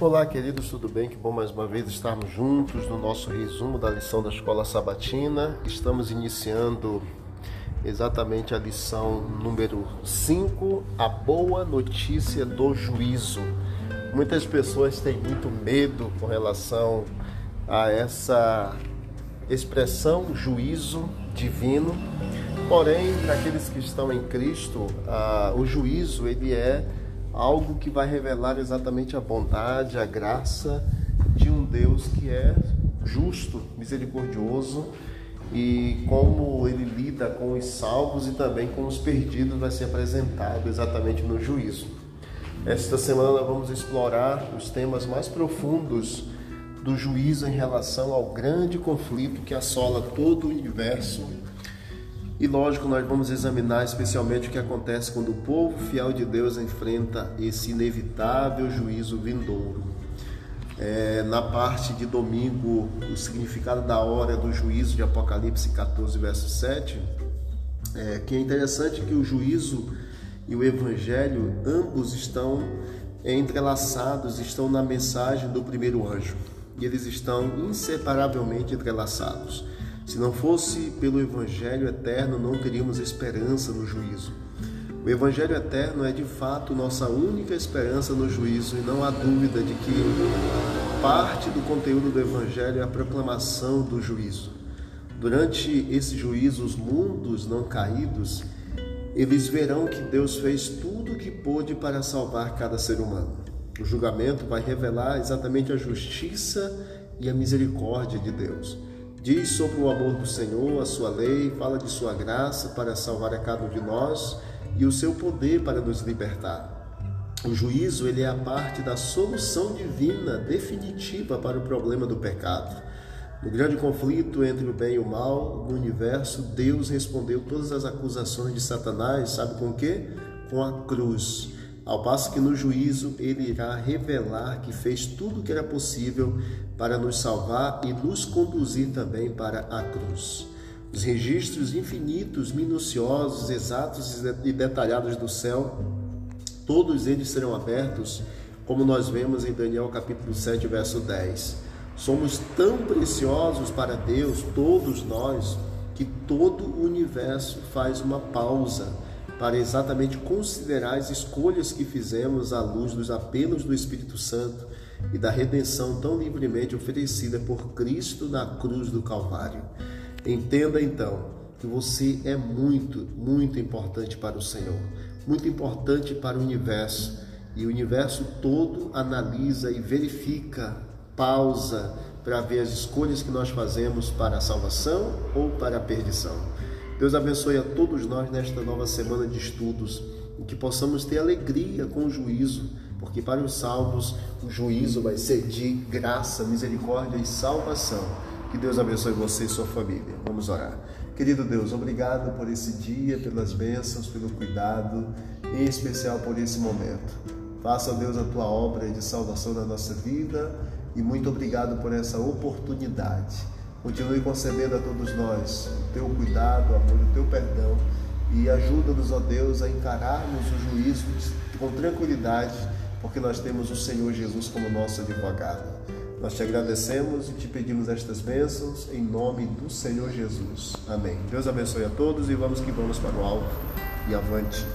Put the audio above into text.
Olá, queridos, tudo bem? Que bom mais uma vez estarmos juntos no nosso resumo da lição da Escola Sabatina. Estamos iniciando exatamente a lição número 5, a boa notícia do juízo. Muitas pessoas têm muito medo com relação a essa expressão juízo divino. Porém, para aqueles que estão em Cristo, o juízo ele é algo que vai revelar exatamente a bondade, a graça de um Deus que é justo, misericordioso e como ele lida com os salvos e também com os perdidos vai ser apresentado exatamente no juízo. Esta semana vamos explorar os temas mais profundos do juízo em relação ao grande conflito que assola todo o universo e lógico, nós vamos examinar especialmente o que acontece quando o povo fiel de Deus enfrenta esse inevitável juízo vindouro. É, na parte de domingo, o significado da hora do juízo de Apocalipse 14, verso 7, é, que é interessante que o juízo e o evangelho ambos estão entrelaçados, estão na mensagem do primeiro anjo e eles estão inseparavelmente entrelaçados. Se não fosse pelo Evangelho eterno, não teríamos esperança no juízo. O Evangelho eterno é de fato nossa única esperança no juízo, e não há dúvida de que parte do conteúdo do Evangelho é a proclamação do juízo. Durante esse juízo, os mundos não caídos, eles verão que Deus fez tudo o que pôde para salvar cada ser humano. O julgamento vai revelar exatamente a justiça e a misericórdia de Deus. Diz sobre o amor do Senhor, a sua lei, fala de sua graça para salvar a cada um de nós e o seu poder para nos libertar. O juízo ele é a parte da solução divina definitiva para o problema do pecado. No grande conflito entre o bem e o mal no universo, Deus respondeu todas as acusações de Satanás, sabe com o quê? Com a cruz. Ao passo que no juízo ele irá revelar que fez tudo o que era possível para nos salvar e nos conduzir também para a cruz. Os registros infinitos, minuciosos, exatos e detalhados do céu, todos eles serão abertos, como nós vemos em Daniel capítulo 7, verso 10. Somos tão preciosos para Deus, todos nós, que todo o universo faz uma pausa para exatamente considerar as escolhas que fizemos à luz dos apelos do Espírito Santo e da redenção tão livremente oferecida por Cristo na cruz do Calvário. Entenda então que você é muito, muito importante para o Senhor, muito importante para o universo. E o universo todo analisa e verifica, pausa para ver as escolhas que nós fazemos para a salvação ou para a perdição. Deus abençoe a todos nós nesta nova semana de estudos e que possamos ter alegria com o juízo, porque para os salvos o juízo vai ser de graça, misericórdia e salvação. Que Deus abençoe você e sua família. Vamos orar. Querido Deus, obrigado por esse dia, pelas bênçãos, pelo cuidado, em especial por esse momento. Faça, Deus, a tua obra de salvação na nossa vida e muito obrigado por essa oportunidade Continue concedendo a todos nós o teu cuidado, amor, o teu perdão e ajuda-nos, ó Deus, a encararmos o juízo com tranquilidade, porque nós temos o Senhor Jesus como nosso advogado. Nós te agradecemos e te pedimos estas bênçãos em nome do Senhor Jesus. Amém. Deus abençoe a todos e vamos que vamos para o alto e avante.